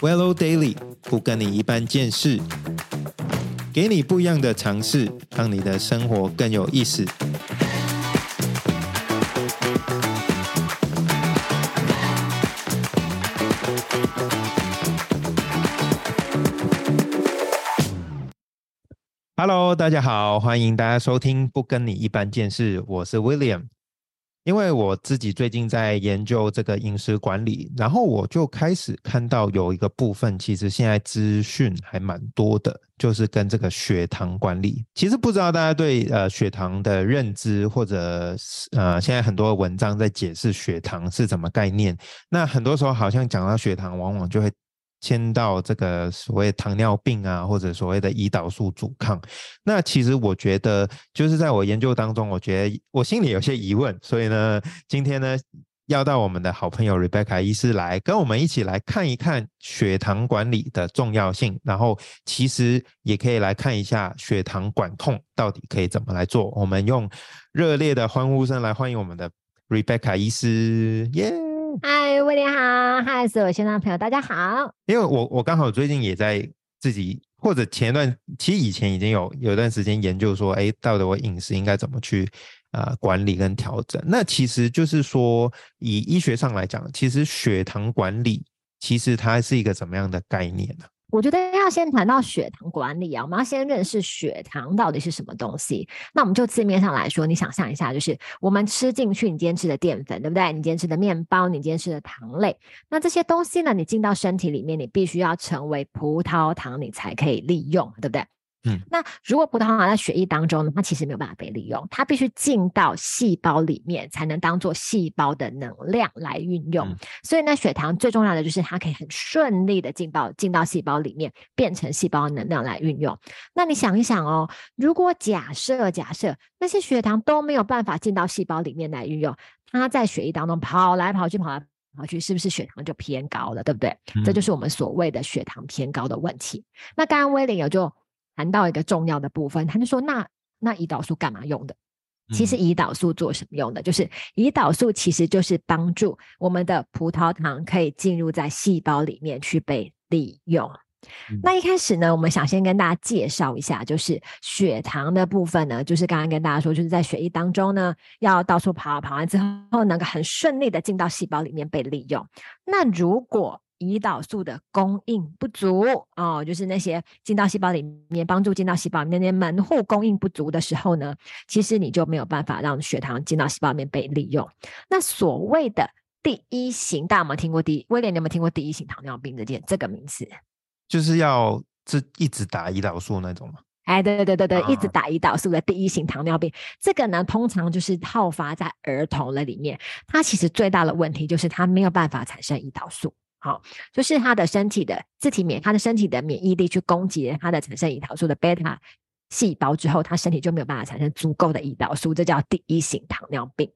Wello Daily 不跟你一般见识，给你不一样的尝试，让你的生活更有意思。Hello，大家好，欢迎大家收听不跟你一般见识，我是 William。因为我自己最近在研究这个饮食管理，然后我就开始看到有一个部分，其实现在资讯还蛮多的，就是跟这个血糖管理。其实不知道大家对呃血糖的认知，或者呃现在很多文章在解释血糖是怎么概念。那很多时候好像讲到血糖，往往就会。牵到这个所谓糖尿病啊，或者所谓的胰岛素阻抗，那其实我觉得，就是在我研究当中，我觉得我心里有些疑问，所以呢，今天呢，要到我们的好朋友 Rebecca 医师来跟我们一起来看一看血糖管理的重要性，然后其实也可以来看一下血糖管控到底可以怎么来做。我们用热烈的欢呼声来欢迎我们的 Rebecca 医师，耶！嗨，威廉好，嗨，所有线上朋友，大家好。因为我我刚好最近也在自己或者前一段，其实以前已经有有一段时间研究说，哎，到底我饮食应该怎么去啊管理跟调整？那其实就是说，以医学上来讲，其实血糖管理其实它是一个怎么样的概念呢？我觉得要先谈到血糖管理啊，我们要先认识血糖到底是什么东西。那我们就字面上来说，你想象一下，就是我们吃进去，你今天吃的淀粉，对不对？你今天吃的面包，你今天吃的糖类，那这些东西呢，你进到身体里面，你必须要成为葡萄糖，你才可以利用，对不对？嗯，那如果葡萄糖在血液当中呢，它其实没有办法被利用，它必须进到细胞里面才能当做细胞的能量来运用。所以呢，血糖最重要的就是它可以很顺利的进到进到细胞里面，变成细胞能量来运用。那你想一想哦，如果假设假设那些血糖都没有办法进到细胞里面来运用，它在血液当中跑来跑去跑来跑去，是不是血糖就偏高了？对不对？这就是我们所谓的血糖偏高的问题。那刚刚威廉有就。谈到一个重要的部分，他就说：“那那胰岛素干嘛用的？其实胰岛素做什么用的？就是胰岛素其实就是帮助我们的葡萄糖可以进入在细胞里面去被利用。那一开始呢，我们想先跟大家介绍一下，就是血糖的部分呢，就是刚刚跟大家说，就是在血液当中呢，要到处跑，跑完之后能够很顺利的进到细胞里面被利用。那如果胰岛素的供应不足哦，就是那些进到细胞里面帮助进到细胞里面那些门户供应不足的时候呢，其实你就没有办法让血糖进到细胞里面被利用。那所谓的第一型，大家有没有听过？第一威廉，你有没有听过第一型糖尿病这件这个名词？就是要这一直打胰岛素那种吗？哎，对对对对对，一直打胰岛素的第一型糖尿病，这个呢，通常就是好发在儿童的里面。它其实最大的问题就是它没有办法产生胰岛素。好，就是他的身体的自体免，他的身体的免疫力去攻击他的产生胰岛素的贝塔细胞之后，他身体就没有办法产生足够的胰岛素，这叫第一型糖尿病。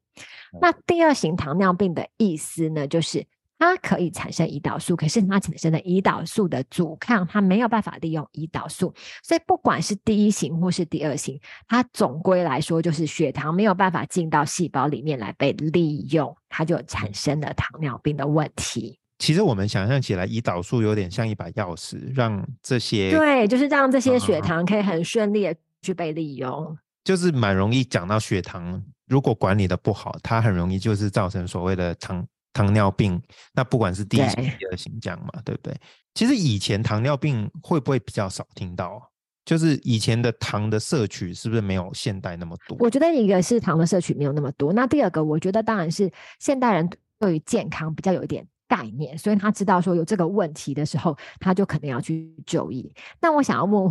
那第二型糖尿病的意思呢，就是它可以产生胰岛素，可是它产生的胰岛素的阻抗，它没有办法利用胰岛素，所以不管是第一型或是第二型，它总归来说就是血糖没有办法进到细胞里面来被利用，它就产生了糖尿病的问题。其实我们想象起来，胰岛素有点像一把钥匙，让这些对，就是让这些血糖可以很顺利的去被利用。就是蛮容易讲到血糖，如果管理的不好，它很容易就是造成所谓的糖糖尿病。那不管是第一型、第二型这样嘛，对不对？其实以前糖尿病会不会比较少听到？就是以前的糖的摄取是不是没有现代那么多？我觉得一个是糖的摄取没有那么多，那第二个我觉得当然是现代人对于健康比较有一点。概念，所以他知道说有这个问题的时候，他就肯定要去就医。那我想要问，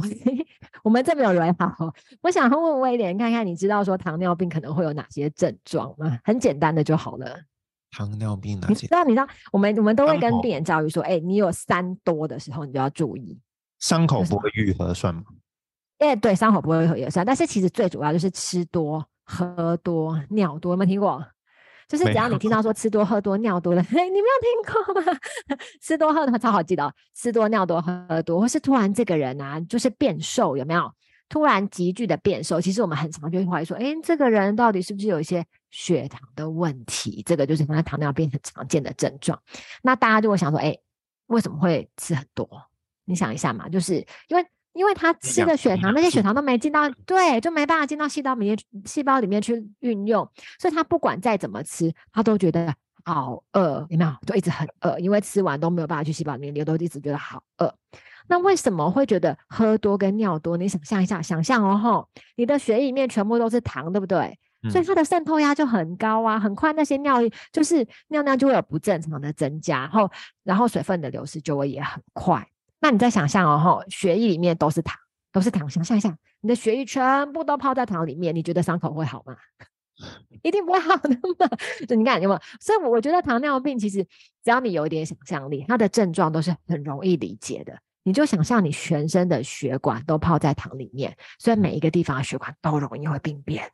我们这边有人好，我想要问威廉，看看你知道说糖尿病可能会有哪些症状吗？很简单的就好了。糖尿病哪些？你知道？你知道？我们我们都会跟病人教育说，哎，你有三多的时候，你就要注意。伤口不会愈合算吗？哎，对，伤口不会愈合也算，但是其实最主要就是吃多、喝多、尿多，有没有听过？就是只要你听到说吃多喝多尿多了，你没有听过吗？吃多喝多超好记得，吃多尿多喝多，或是突然这个人啊，就是变瘦，有没有？突然急剧的变瘦，其实我们很常就会怀疑说，哎，这个人到底是不是有一些血糖的问题？这个就是他糖尿病很常见的症状。那大家就会想说，哎，为什么会吃很多？你想一下嘛，就是因为因为他吃的血糖，那些血糖都没进到，对，就没办法进到细胞里面，细胞里面去运用，所以他不管再怎么吃，他都觉得好饿，有没有？就一直很饿，因为吃完都没有办法去细胞里面流，都一直觉得好饿。那为什么会觉得喝多跟尿多？你想象一下，想象哦吼，你的血液里面全部都是糖，对不对？所以嗯它的渗透压就很高啊，很快那些尿液就是尿尿就会有不正常的增加，然后然后水分的流失就会也很快。那你再想象哦吼，血液里面都是糖，都是糖，想象一下，你的血液全部都泡在糖里面，你觉得伤口会好吗？一定不会好的嘛。就你看有没有？所以我觉得糖尿病其实只要你有一点想象力，它的症状都是很容易理解的。你就想象你全身的血管都泡在糖里面，所以每一个地方的血管都容易会病变。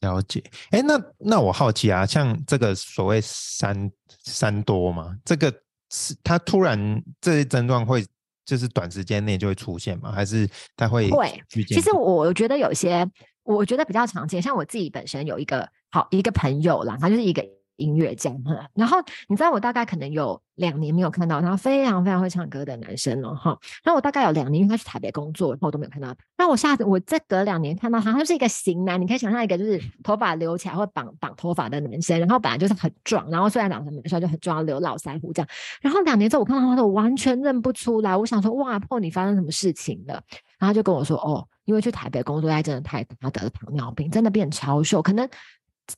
了解。哎，那那我好奇啊，像这个所谓三三多嘛，这个是它突然这些症状会就是短时间内就会出现吗？还是它会会其实我觉得有些，我觉得比较常见，像我自己本身有一个好一个朋友啦，他就是一个音乐家，哈然后你知道我大概可能有两年没有看到他，非常非常会唱歌的男生了哈。然后我大概有两年，因为他去台北工作，然后我都没有看到他。那我下次我再隔两年看到他，他是一个型男，你可以想象一个就是头发留起来或绑绑头发的男生，然后本来就是很壮，然后虽然长得蛮帅，就很壮，留老腮胡这样。然后两年之后我看到他，我完全认不出来。我想说，哇，破你发生什么事情了？然后他就跟我说，哦，因为去台北工作压力真的太大，他得了糖尿病，真的变超瘦，可能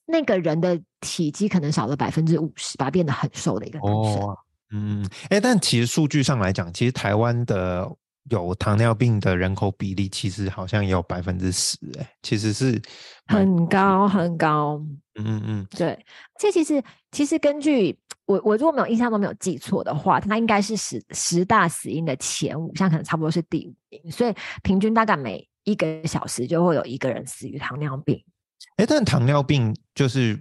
那个人的体积可能少了百分之五十吧，变得很瘦的一个男生。哦，嗯，哎，但其实数据上来讲，其实台湾的有糖尿病的人口比例，其实好像也有百分之十，哎，其实是很高很高，嗯嗯嗯，对。这其实其实根据我我如果没有印象都没有记错的话，它应该是十十大死因的前五，像可能差不多是第五名，所以平均大概每一个小时就会有一个人死于糖尿病。哎，但糖尿病就是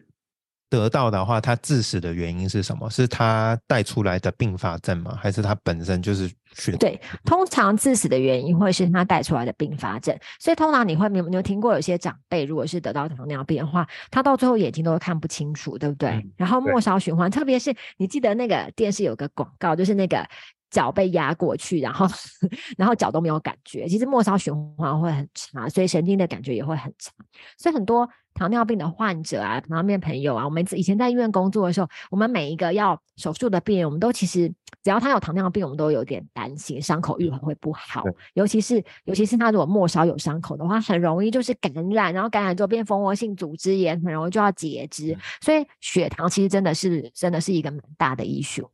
得到的话，它致死的原因是什么？是它带出来的并发症吗？还是它本身就是血？对，通常致死的原因会是它带出来的并发症，所以通常你会没有你有听过有些长辈如果是得到糖尿病的话，他到最后眼睛都会看不清楚，对不对？嗯然后末梢循环，特别是你记得那个电视有个广告，就是那个脚被压过去，然后 然后脚都没有感觉，其实末梢循环会很差，所以神经的感觉也会很差，所以很多糖尿病的患者啊，糖尿病朋友啊，我们以前在医院工作的时候，我们每一个要手术的病人，我们都其实只要他有糖尿病，我们都有点担心伤口愈合会不好，尤其是尤其是他如果末梢有伤口的话，很容易就是感染，然后感染之后变蜂窝性组织炎，很容易就要截肢，所以血糖其实真的是真的是一个蛮大的 issue。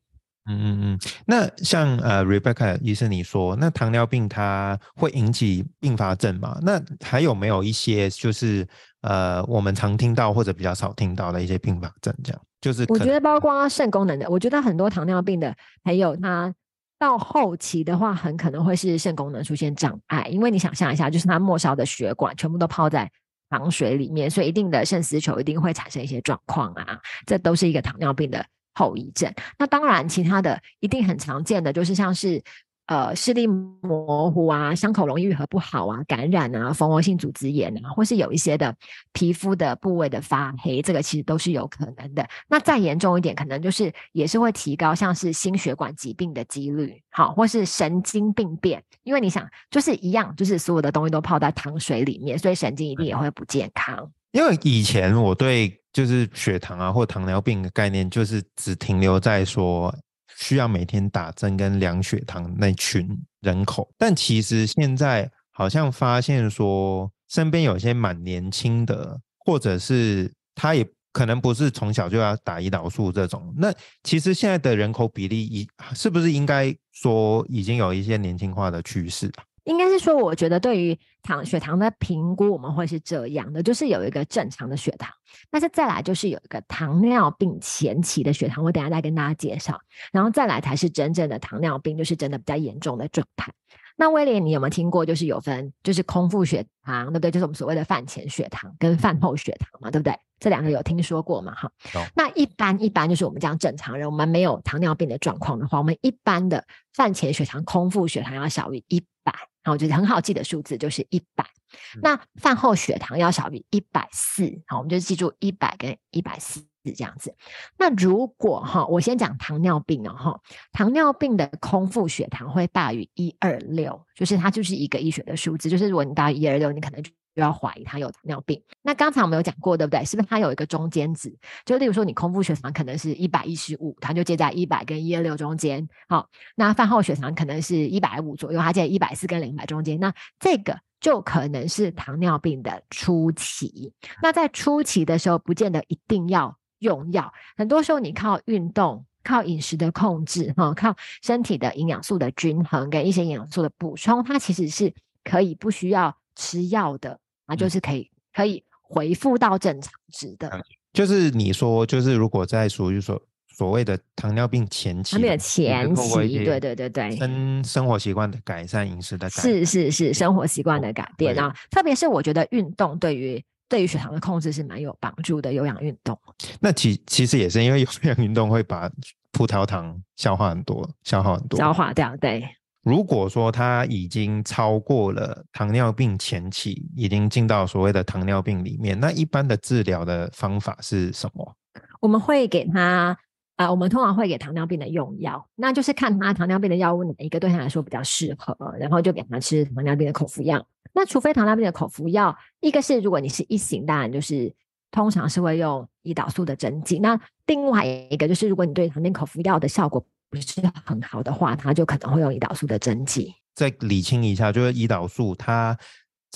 嗯嗯嗯，那像呃，Rebecca 医生你说，那糖尿病它会引起并发症吗？那还有没有一些就是呃，我们常听到或者比较少听到的一些并发症？这样就是我觉得包括肾功能的，我觉得很多糖尿病的朋友他到后期的话，很可能会是肾功能出现障碍，因为你想象一下，就是他末梢的血管全部都泡在糖水里面，所以一定的肾丝球一定会产生一些状况啊，这都是一个糖尿病的后遗症。那当然，其他的一定很常见的就是像是。呃，视力模糊啊，伤口容易愈合不好啊，感染啊，蜂窝性组织炎啊，或是有一些的皮肤的部位的发黑，这个其实都是有可能的。那再严重一点，可能就是也是会提高像是心血管疾病的几率，好，或是神经病变，因为你想，就是一样，就是所有的东西都泡在糖水里面，所以神经一定也会不健康。因为以前我对就是血糖啊或糖尿病的概念，就是只停留在说需要每天打针跟量血糖那群人口，但其实现在好像发现说，身边有些蛮年轻的，或者是他也可能不是从小就要打胰岛素这种，那其实现在的人口比例已是不是应该说已经有一些年轻化的趋势啊？应该是说，我觉得对于糖血糖的评估，我们会是这样的，就是有一个正常的血糖，但是再来就是有一个糖尿病前期的血糖，我等下再跟大家介绍，然后再来才是真正的糖尿病，就是真的比较严重的状态。那威廉，你有没有听过？就是有分，就是空腹血糖，对不对？就是我们所谓的饭前血糖跟饭后血糖嘛，对不对？这两个有听说过吗？哈有，那一般一般就是我们讲正常人，我们没有糖尿病的状况的话，我们一般的饭前血糖、空腹血糖要小于一百，然后我觉得很好记的数字就是一百。那饭后血糖要小于一百四，好，我们就记住一百跟一百四。这样子。那如果哈，我先讲糖尿病哦哈，糖尿病的空腹血糖会大于一二六，就是它就是一个医学的数字，就是如果你大于一二六，你可能就。就要怀疑他有糖尿病。那刚才我们有讲过，对不对？是不是他有一个中间值？就例如说，你空腹血糖可能是一百一十五，它就介在一百跟一二六中间。好，那饭后血糖可能是一百五左右，它介在一百四跟两百中间。那这个就可能是糖尿病的初期。那在初期的时候，不见得一定要用药，很多时候你靠运动、靠饮食的控制，哈，靠身体的营养素的均衡跟一些营养素的补充，它其实是可以不需要。吃药的啊，就是可以可以回复到正常值的。就是你说，就是如果在属于所所谓的糖尿病前期，前期，对对对对，生生活习惯的改善，饮食的改善是是是生活习惯的改变啊。特别是我觉得运动对于对于血糖的控制是蛮有帮助的，有氧运动。那其其实也是因为有氧运动会把 葡萄糖消化很多，消耗很多，消化掉，对。如果说他已经超过了糖尿病前期，已经进到所谓的糖尿病里面，那一般的治疗的方法是什么？我们会给他啊，我们通常会给糖尿病的用药，那就是看他糖尿病的药物哪一个对他来说比较适合，然后就给他吃糖尿病的口服药。那除非糖尿病的口服药，一个是如果你是一型，当然就是通常是会用胰岛素的针剂。那另外一个就是如果你对糖尿病口服药的效果。不是很好的话，他就可能会用胰岛素的针剂。再理清一下，就是胰岛素，它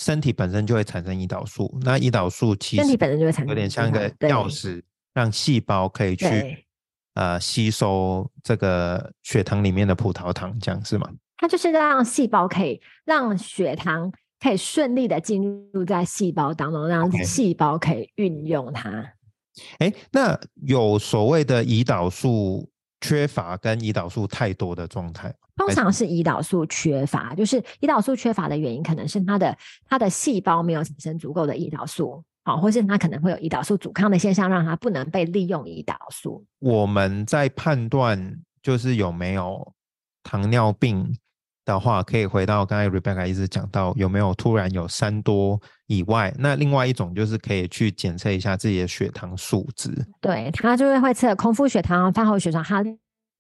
身体本身就会产生胰岛素。那胰岛素其实身体本身就会产生，有点像一个钥匙，让细胞可以去呃吸收这个血糖里面的葡萄糖，这样是吗？它就是让细胞可以让血糖可以顺利的进入在细胞当中，让细胞可以运用它。哎，那有所谓的胰岛素。缺乏跟胰岛素太多的状态，通常是胰岛素缺乏。就是胰岛素缺乏的原因，可能是它的它的细胞没有产生足够的胰岛素，好，或是它可能会有胰岛素阻抗的现象，让它不能被利用胰岛素。我们在判断就是有没有糖尿病。的话，可以回到刚才 Rebecca 一直讲到有没有突然有三多以外，那另外一种就是可以去检测一下自己的血糖数值。对，它就是会测空腹血糖、饭后血糖，它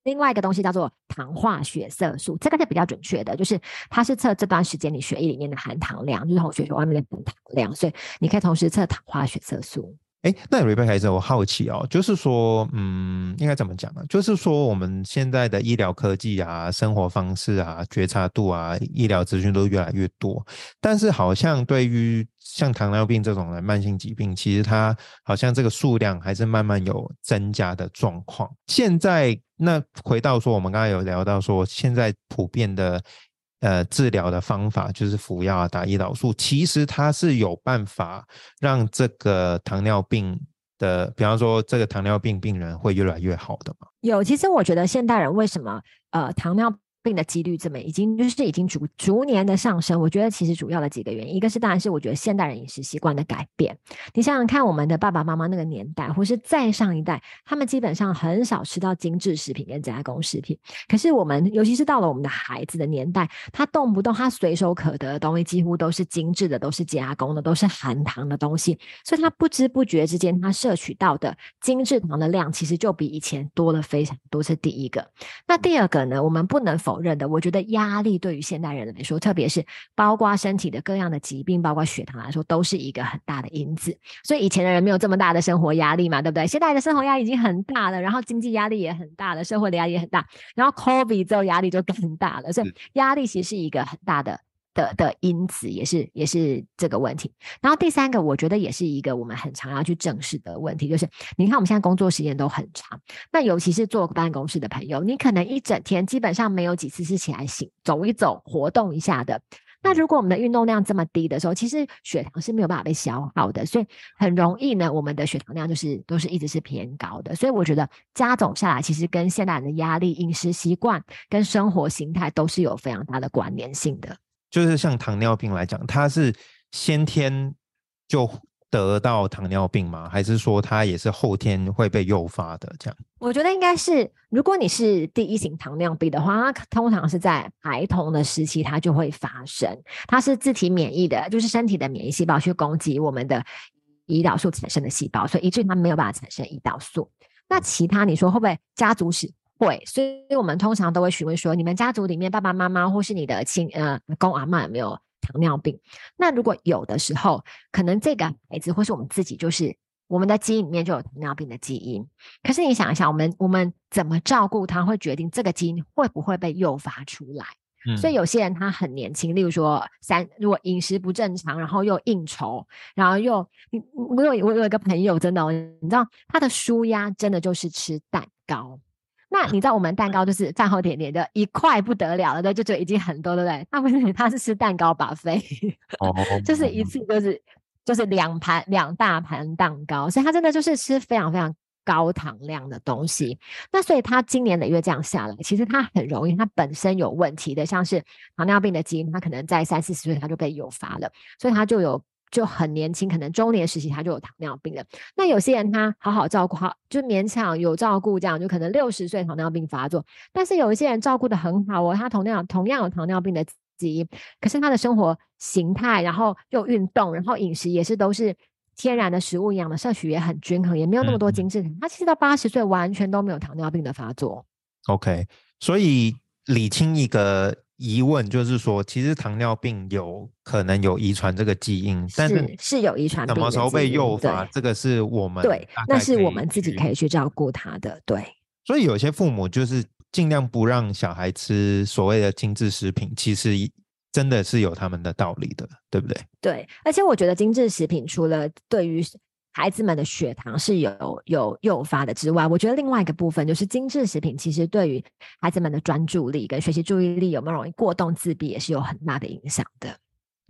另外一个东西叫做糖化血色素，这个是比较准确的，就是它是测这段时间你血液里面的含糖量，就是从血液外面的含糖量，所以你可以同时测糖化血色素。哎，那 Rebecca 我好奇哦，就是说，嗯，应该怎么讲呢？就是说，我们现在的医疗科技啊、生活方式啊、觉察度啊、医疗资讯都越来越多，但是好像对于像糖尿病这种的慢性疾病，其实它好像这个数量还是慢慢有增加的状况。现在，那回到说，我们刚才有聊到说，现在普遍的。呃，治疗的方法就是服药啊，打胰岛素。其实它是有办法让这个糖尿病的，比方说这个糖尿病病人会越来越好的嘛？有，其实我觉得现代人为什么呃糖尿病的几率怎么已经就是已经逐逐年的上升，我觉得其实主要的几个原因，一个是当然是我觉得现代人饮食习惯的改变。你想想看，我们的爸爸妈妈那个年代，或是再上一代，他们基本上很少吃到精致食品跟加工食品。可是我们，尤其是到了我们的孩子的年代，他动不动他随手可得的东西，几乎都是精致的，都是加工的，都是含糖的东西。所以他不知不觉之间，他摄取到的精致糖的量，其实就比以前多了非常多。是第一个。那第二个呢？我们不能否。否认的，我觉得压力对于现代人来说，特别是包括身体的各样的疾病，包括血糖来说，都是一个很大的因子。所以以前的人没有这么大的生活压力嘛，对不对？现在的生活压力已经很大了，然后经济压力也很大了，社会的压力也很大，然后 COVID 之后压力就更大了，所以压力其实是一个很大的。的的因子也是也是这个问题，然后第三个我觉得也是一个我们很常要去正视的问题，就是你看我们现在工作时间都很长，那尤其是坐办公室的朋友，你可能一整天基本上没有几次是起来醒走一走活动一下的。那如果我们的运动量这么低的时候，其实血糖是没有办法被消耗的，所以很容易呢，我们的血糖量就是都是一直是偏高的。所以我觉得加总下来，其实跟现代人的压力、饮食习惯跟生活形态都是有非常大的关联性的。就是像糖尿病来讲，它是先天就得到糖尿病吗？还是说它也是后天会被诱发的？这样？我觉得应该是，如果你是第一型糖尿病的话，它通常是在孩童的时期它就会发生，它是自体免疫的，就是身体的免疫细胞去攻击我们的胰岛素产生的细胞，所以以至于它没有办法产生胰岛素。那其他你说会不会家族史？会，所以我们通常都会询问说，你们家族里面爸爸妈妈或是你的亲呃公阿妈有没有糖尿病？那如果有的时候，可能这个孩子或是我们自己，就是我们的基因里面就有糖尿病的基因。可是你想一想，我们我们怎么照顾他，会决定这个基因会不会被诱发出来。所以有些人他很年轻，例如说三，如果饮食不正常，然后又应酬，然后又我有我有一个朋友，真的，你知道他的舒压真的就是吃蛋糕。那你知道我们蛋糕就是饭后甜点的一块不得了了，对，就就已经很多，对不对？他不是他是吃蛋糕把费，哦，就是一次就是就是两盘两大盘蛋糕，所以他真的就是吃非常非常高糖量的东西。那所以他今年的月这样下来，其实他很容易，他本身有问题的，像是糖尿病的基因，他可能在三四十岁他就被诱发了，所以他就有。就很年轻，可能中年时期他就有糖尿病了。那有些人他好好照顾，好就勉强有照顾，这样就可能六十岁糖尿病发作。但是有一些人照顾的很好哦，他同样同样有糖尿病的基因，可是他的生活形态，然后又运动，然后饮食也是都是天然的食物，营养的摄取也很均衡，也没有那么多精致他其实到八十岁完全都没有糖尿病的发作。OK，所以理清一个。疑问就是说，其实糖尿病有可能有遗传这个基因，但是是有遗传。什么时候被诱发？这个是我们对，那是我们自己可以去照顾他的。对，所以有些父母就是尽量不让小孩吃所谓的精致食品，其实真的是有他们的道理的，对不对？对，而且我觉得精致食品除了对于孩子们的血糖是有有诱发的之外，我觉得另外一个部分就是精致食品，其实对于孩子们的专注力跟学习注意力有没有容易过动自闭，也是有很大的影响的。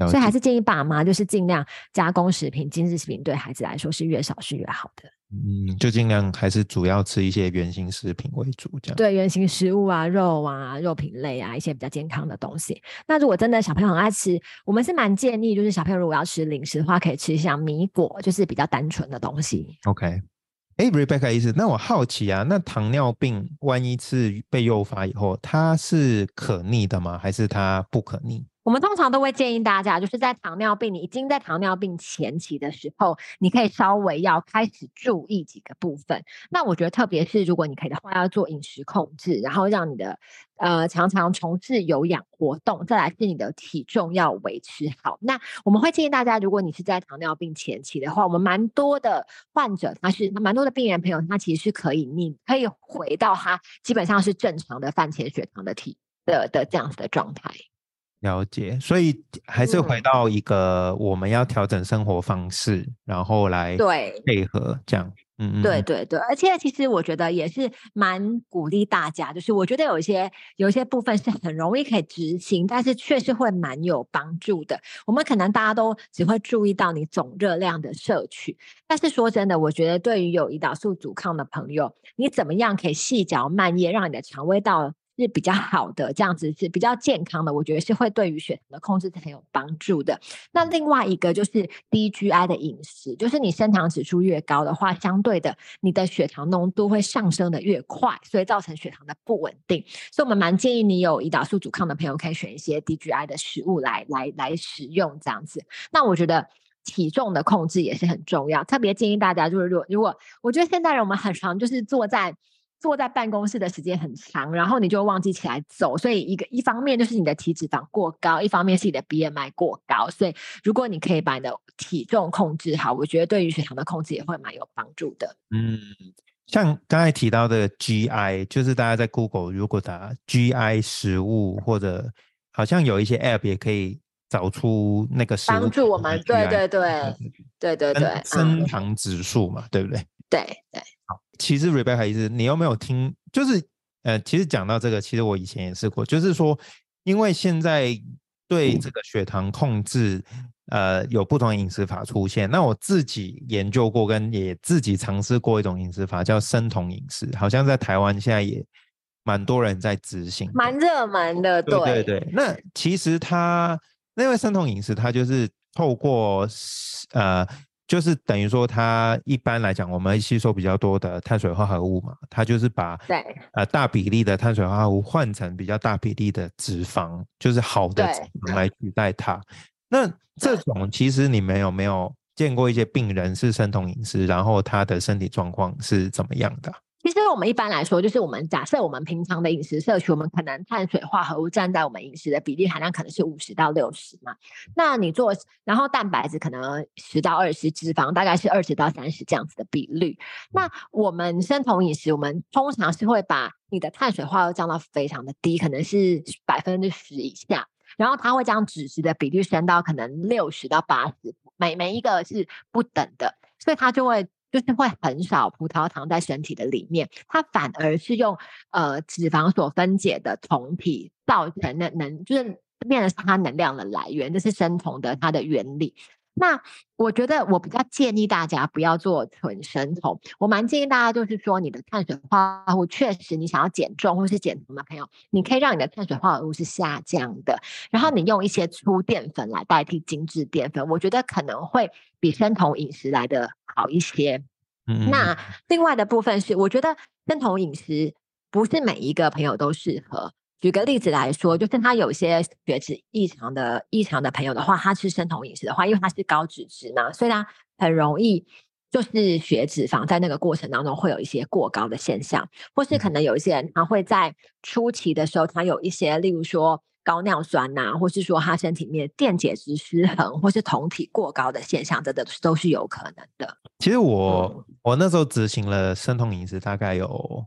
所以还是建议爸妈就是尽量加工食品、精致食品，对孩子来说是越少是越好的。嗯，就尽量还是主要吃一些原形食品为主，这样。对，原形食物啊，肉啊，肉品类啊，一些比较健康的东西。那如果真的小朋友很爱吃，我们是蛮建议，就是小朋友如果要吃零食的话，可以吃像米果，就是比较单纯的东西。OK，哎，Rebecca 意思，那我好奇啊，那糖尿病万一是被诱发以后，它是可逆的吗？还是它不可逆？我们通常都会建议大家，就是在糖尿病你已经在糖尿病前期的时候，你可以稍微要开始注意几个部分。那我觉得，特别是如果你可以的话，要做饮食控制，然后让你的呃常常从事有氧活动，再来是你的体重要维持好。那我们会建议大家，如果你是在糖尿病前期的话，我们蛮多的患者，他是蛮多的病人朋友，他其实是可以，你可以回到他基本上是正常的饭前血糖的体的的这样子的状态。了解，所以还是回到一个我们要调整生活方式，然后来对。配合这样，嗯嗯，对对对，而且其实我觉得也是蛮鼓励大家，就是我觉得有一些有一些部分是很容易可以执行，但是确实会蛮有帮助的。我们可能大家都只会注意到你总热量的摄取，但是说真的，我觉得对于有胰岛素阻抗的朋友，你怎么样可以细嚼慢咽，让你的肠胃道。是比较好的，这样子是比较健康的，我觉得是会对于血糖的控制很有帮助的。那另外一个就是低 GI 的饮食，就是你升糖指数越高的话，相对的你的血糖浓度会上升的越快，所以造成血糖的不稳定。所以我们蛮建议你有胰岛素阻抗的朋友，可以选一些低 GI 的食物来来来食用这样子。那我觉得体重的控制也是很重要，特别建议大家就是如果如果我觉得现代人我们很常就是坐在。坐在办公室的时间很长，然后你就忘记起来走，所以一个一方面就是你的体脂肪过高，一方面是你的 BMI 过高。所以如果你可以把你的体重控制好，我觉得对于血糖的控制也会蛮有帮助的。嗯，像刚才提到的 GI，就是大家在 Google 如果打 GI 食物，或者好像有一些 App 也可以找出那个帮助我们。对对对对对对，升糖指数嘛，对不对？对对。好，其实 Rebecca 你有没有听？就是呃，其实讲到这个，其实我以前也试过，就是说，因为现在对这个血糖控制，呃，有不同饮食法出现。那我自己研究过，跟也自己尝试过一种饮食法，叫生酮饮食，好像在台湾现在也蛮多人在执行，蛮热门的。对对对，那其实它那位生酮饮食，它就是透过呃。就是等于说，它一般来讲，我们吸收比较多的碳水化合物嘛，它就是把对呃大比例的碳水化合物换成比较大比例的脂肪，就是好的脂肪来取代它。那这种其实你们有没有见过一些病人是生酮饮食，然后他的身体状况是怎么样的？其实我们一般来说，就是我们假设我们平常的饮食摄取，我们可能碳水化合物占在我们饮食的比例含量可能是五十到六十嘛。那你做，然后蛋白质可能十到二十，脂肪大概是二十到三十这样子的比率。那我们生酮饮食，我们通常是会把你的碳水化合物降到非常的低，可能是百分之十以下，然后它会将脂质的比率升到可能六十到八十，每每一个是不等的，所以它就会。就是会很少葡萄糖在身体的里面，它反而是用呃脂肪所分解的酮体造成的能，就是变成它能量的来源，这是生酮的它的原理。那我觉得我比较建议大家不要做纯生酮，我蛮建议大家就是说你的碳水化合物确实你想要减重或是减酮的朋友，你可以让你的碳水化合物是下降的，然后你用一些粗淀粉来代替精致淀粉，我觉得可能会比生酮饮食来的好一些。那另外的部分是，我觉得生酮饮食不是每一个朋友都适合。举个例子来说，就是他有些血脂异常的异常的朋友的话，他吃生酮饮食的话，因为他是高脂质嘛，所以他很容易就是血脂肪在那个过程当中会有一些过高的现象，或是可能有一些人他会在初期的时候，他有一些例如说。高尿酸呐，或是说他身体面电解质失衡，或是酮体过高的现象，这的都是有可能的。其实我我那时候执行了生酮饮食，大概有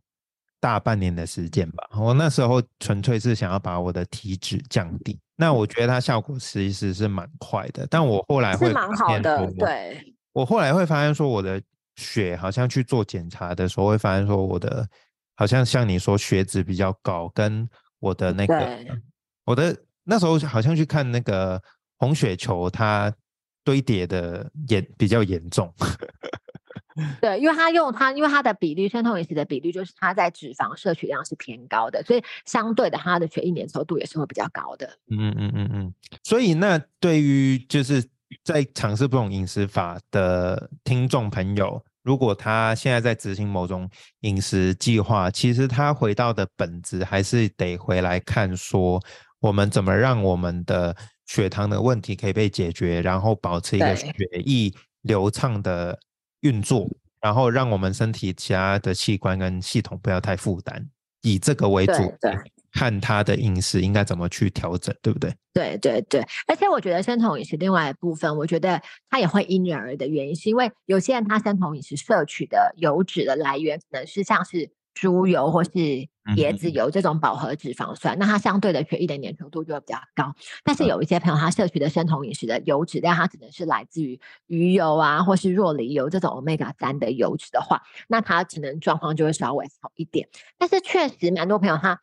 大半年的时间吧。我那时候纯粹是想要把我的体脂降低，那我觉得它效果其实是蛮快的。但我后来会蛮好的，对。我后来会发现说，我的血好像去做检查的时候，会发现说我的好像像你说血脂比较高，跟我的那个。我的那时候好像去看那个红血球，它堆叠的严比较严重。对，因为它用它，因为它的比例，生酮饮食的比例就是它在脂肪摄取量是偏高的，所以相对的，它的血液粘稠度也是会比较高的。嗯嗯嗯嗯。所以那对于就是在尝试不同饮食法的听众朋友。如果他现在在执行某种饮食计划，其实他回到的本质还是得回来看，说我们怎么让我们的血糖的问题可以被解决，然后保持一个血液流畅的运作，然后让我们身体其他的器官跟系统不要太负担，以这个为主。对看他的饮食应该怎么去调整，对不对？对对对，而且我觉得生酮饮食另外一部分，我觉得它也会因人而异的原因，是因为有些人他生酮饮食摄取的油脂的来源可能是像是猪油或是椰子油这种饱和脂肪酸，那它相对的血液的粘稠度就会比较高。但是有一些朋友他摄取的生酮饮食的油脂量，它只能是来自于鱼油啊，或是若梨油这种 omega 三的油脂的话，那它可能状况就会稍微好一点。但是确实蛮多朋友他。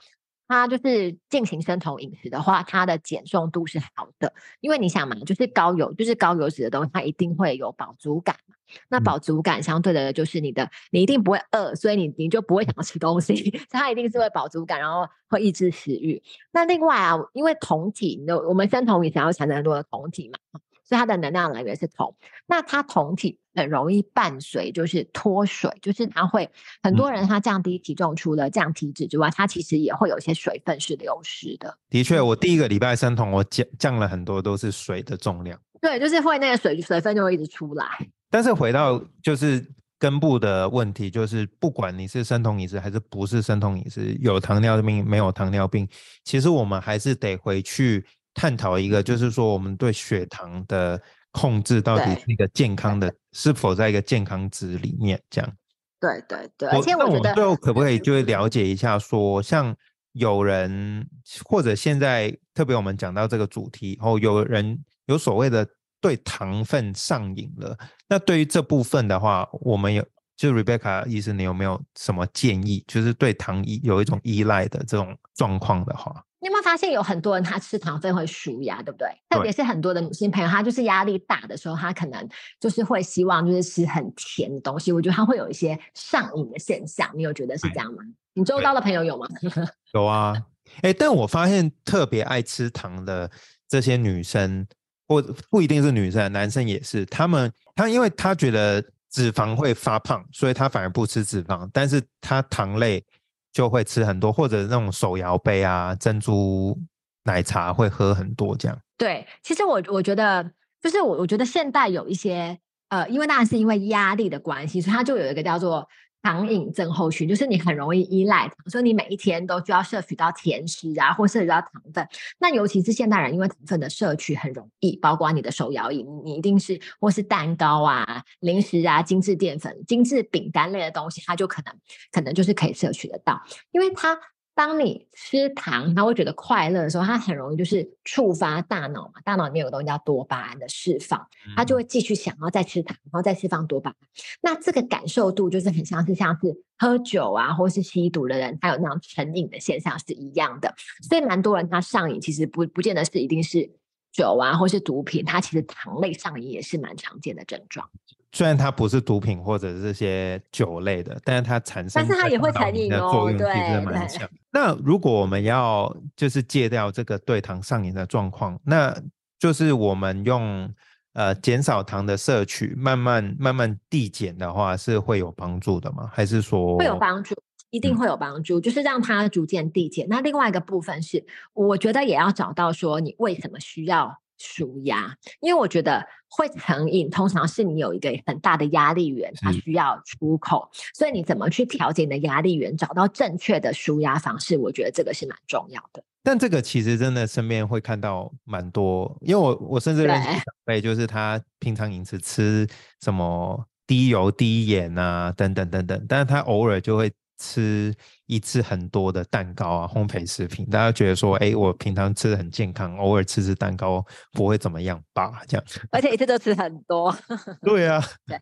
它就是进行生酮饮食的话，它的减重度是好的，因为你想嘛，就是高油，就是高油脂的东西，它一定会有饱足感嘛。那饱足感相对的，就是你的，你一定不会饿，所以你你就不会想要吃东西，它一定是会饱足感，然后会抑制食欲。那另外啊，因为酮体，你我们生酮饮食要产生很多的酮体嘛。所以它的能量来源是酮，那它酮体很容易伴随就是脱水，就是它会很多人他降低体重，除了降体脂之外，它其实也会有一些水分是流失的。的确，我第一个礼拜生酮，我降降了很多都是水的重量。对，就是会那个水水分就会一直出来。但是回到就是根部的问题，就是不管你是生酮饮食还是不是生酮饮食，有糖尿病没有糖尿病，其实我们还是得回去。探讨一个，就是说我们对血糖的控制到底是一个健康的，是否在一个健康值里面？这样。对对对。而且我觉得最后可不可以就会了解一下，说像有人或者现在特别我们讲到这个主题后，有人有所谓的对糖分上瘾了，那对于这部分的话，我们有就 Rebecca 医生，你有没有什么建议？就是对糖依有一种依赖的这种状况的话。你有没有发现有很多人他吃糖分会舒压，对不对？特别是很多的女性朋友，她就是压力大的时候，她可能就是会希望就是吃很甜的东西。我觉得她会有一些上瘾的现象。你有觉得是这样吗？你周遭的朋友有吗？有啊，哎，但我发现特别爱吃糖的这些女生，或不一定是女生，男生也是。他们他因为他觉得脂肪会发胖，所以他反而不吃脂肪，但是他糖类。就会吃很多，或者那种手摇杯啊，珍珠奶茶会喝很多这样。对，其实我我觉得，就是我我觉得现代有一些呃，因为那是因为压力的关系，所以它就有一个叫做。糖瘾症候群就是你很容易依赖，所以你每一天都需要摄取到甜食啊，或摄取到糖分。那尤其是现代人，因为糖分的摄取很容易，包括你的手摇饮，你一定是或是蛋糕啊、零食啊、精致淀粉、精致饼干类的东西，它就可能可能就是可以摄取得到，因为它。当你吃糖，他会觉得快乐的时候，他很容易就是触发大脑嘛，大脑里面有个东西叫多巴胺的释放，他就会继续想要再吃糖，然后再释放多巴胺。那这个感受度就是很像是像是喝酒啊，或是吸毒的人，他有那种成瘾的现象是一样的。所以蛮多人他上瘾，其实不不见得是一定是酒啊，或是毒品，它其实糖类上瘾也是蛮常见的症状。虽然它不是毒品或者这些酒类的，但是它产生，但是它也会成瘾哦，作用其实蛮强。那如果我们要就是戒掉这个对糖上瘾的状况，那就是我们用呃减少糖的摄取，慢慢慢慢递减的话，是会有帮助的吗？还是说会有帮助？一定会有帮助，就是让它逐渐递减。那另外一个部分是，我觉得也要找到说你为什么需要。舒压，因为我觉得会成瘾，通常是你有一个很大的压力源，它需要出口，所以你怎么去调节你的压力源，找到正确的舒压方式，我觉得这个是蛮重要的。但这个其实真的身边会看到蛮多，因为我我甚至认识长辈，就是他平常饮食吃什么低油低盐啊，等等等等，但是他偶尔就会。吃一次很多的蛋糕啊，烘焙食品，大家觉得说，哎，我平常吃的很健康，偶尔吃吃蛋糕不会怎么样吧？这样，而且一次都吃很多。对啊，对。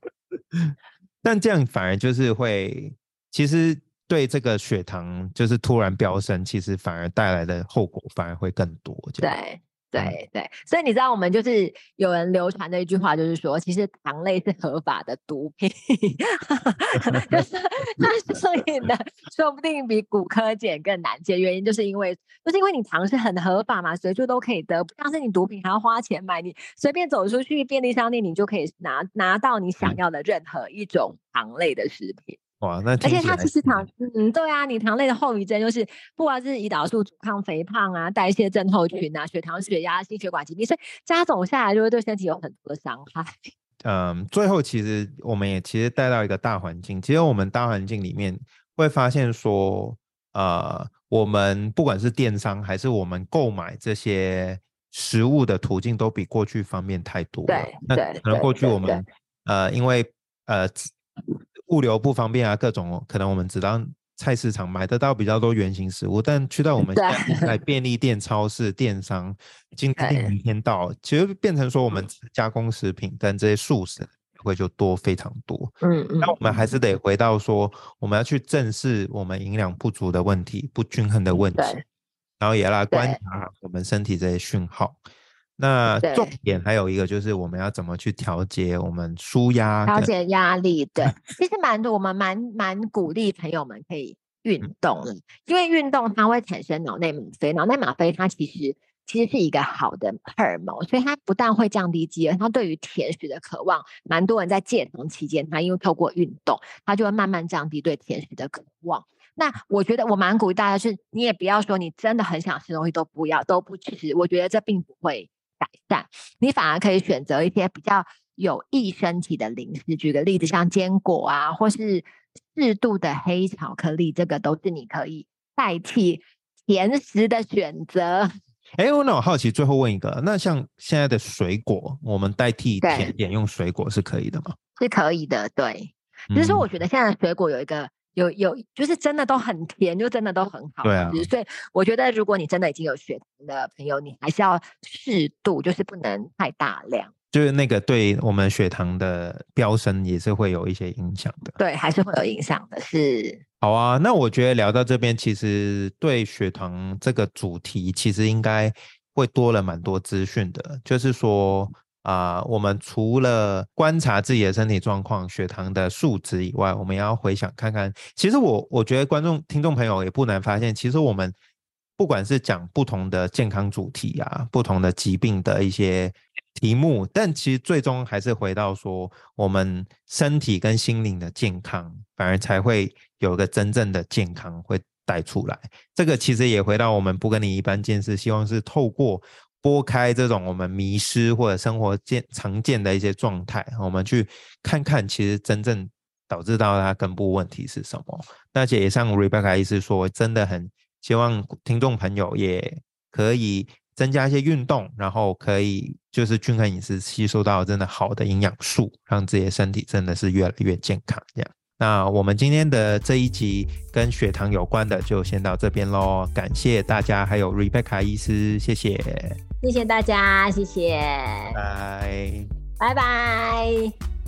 但这样反而就是会，其实对这个血糖就是突然飙升，其实反而带来的后果反而会更多。对。对对，所以你知道，我们就是有人流传的一句话，就是说，其实糖类是合法的毒品，就是 那 所以呢，说不定比骨科碱更难戒。原因就是因为，就是因为你糖是很合法嘛，随处都可以得，不像是你毒品还要花钱买，你随便走出去便利商店，你就可以拿拿到你想要的任何一种糖类的食品。哇，那而且它其实糖，嗯，对啊，你糖类的后遗症就是，不管是胰岛素阻抗、肥胖啊、代谢症候群啊、血糖、血压、心血管疾病，所以加总下来就会对身体有很多的伤害。嗯，最后其实我们也其实带到一个大环境，其实我们大环境里面会发现说，呃，我们不管是电商还是我们购买这些食物的途径，都比过去方便太多了。对，那可能过去我们呃，因为呃。物流不方便啊，各种可能我们只当菜市场买得到比较多原形食物，但去到我们在便利店、超市、电商，今天明天到，其实变成说我们加工食品跟这些素食会就多非常多。嗯嗯，那我们还是得回到说，我们要去正视我们营养不足的问题、不均衡的问题，然后也要来观察我们身体这些讯号。那重点还有一个就是我们要怎么去调节我们舒压、调节压力。对，其实蛮多，我们蛮蛮鼓励朋友们可以运动，因为运动它会产生脑内吗啡，脑内吗啡它其实其实是一个好的荷尔蒙，所以它不但会降低饥饿，它对于甜食的渴望，蛮多人在戒糖期间，他因为透过运动，他就会慢慢降低对甜食的渴望。那我觉得我蛮鼓励大家，是你也不要说你真的很想吃东西都不要都不吃，我觉得这并不会。改善，你反而可以选择一些比较有益身体的零食。举个例子，像坚果啊，或是适度的黑巧克力，这个都是你可以代替甜食的选择。哎，我那我好奇，最后问一个，那像现在的水果，我们代替甜点用水果是可以的吗？是可以的，对。只是说，我觉得现在的水果有一个。有有，就是真的都很甜，就真的都很好吃。所以我觉得，如果你真的已经有血糖的朋友，你还是要适度，就是不能太大量。就是那个对我们血糖的飙升也是会有一些影响的。对，还是会有影响的。是。好啊，那我觉得聊到这边，其实对血糖这个主题，其实应该会多了蛮多资讯的。就是说。啊，我们除了观察自己的身体状况、血糖的数值以外，我们要回想看看。其实我我觉得观众、听众朋友也不难发现，其实我们不管是讲不同的健康主题啊，不同的疾病的一些题目，但其实最终还是回到说，我们身体跟心灵的健康，反而才会有个真正的健康会带出来。这个其实也回到我们不跟你一般见识，希望是透过。拨开这种我们迷失或者生活见常见的一些状态，我们去看看其实真正导致到它根部问题是什么。那也像 Rebecca 意思说，真的很希望听众朋友也可以增加一些运动，然后可以就是均衡饮食，吸收到真的好的营养素，让自己的身体真的是越来越健康这样。那我们今天的这一集跟血糖有关的就先到这边喽，感谢大家，还有 Rebecca 医师，谢谢，谢谢大家，谢谢，拜。拜拜。